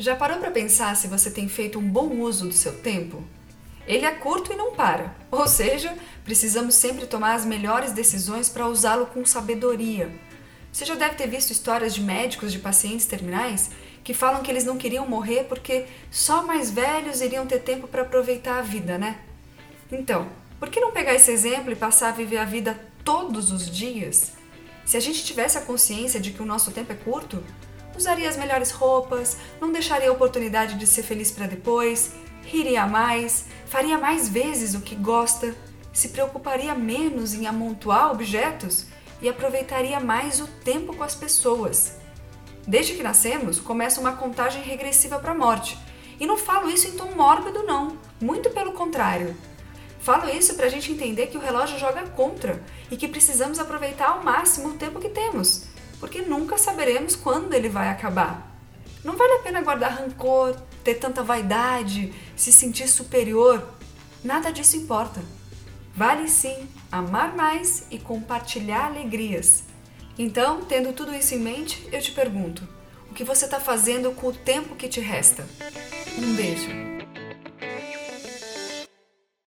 Já parou para pensar se você tem feito um bom uso do seu tempo? Ele é curto e não para, ou seja, precisamos sempre tomar as melhores decisões para usá-lo com sabedoria. Você já deve ter visto histórias de médicos de pacientes terminais que falam que eles não queriam morrer porque só mais velhos iriam ter tempo para aproveitar a vida, né? Então, por que não pegar esse exemplo e passar a viver a vida todos os dias? Se a gente tivesse a consciência de que o nosso tempo é curto, usaria as melhores roupas, não deixaria a oportunidade de ser feliz para depois, riria mais, faria mais vezes o que gosta, se preocuparia menos em amontoar objetos e aproveitaria mais o tempo com as pessoas. Desde que nascemos, começa uma contagem regressiva para a morte. E não falo isso em tom mórbido, não. Muito pelo contrário. Falo isso para a gente entender que o relógio joga contra e que precisamos aproveitar ao máximo o tempo que temos, nunca saberemos quando ele vai acabar. Não vale a pena guardar rancor, ter tanta vaidade, se sentir superior. Nada disso importa. Vale sim amar mais e compartilhar alegrias. Então, tendo tudo isso em mente, eu te pergunto: o que você está fazendo com o tempo que te resta? Um beijo.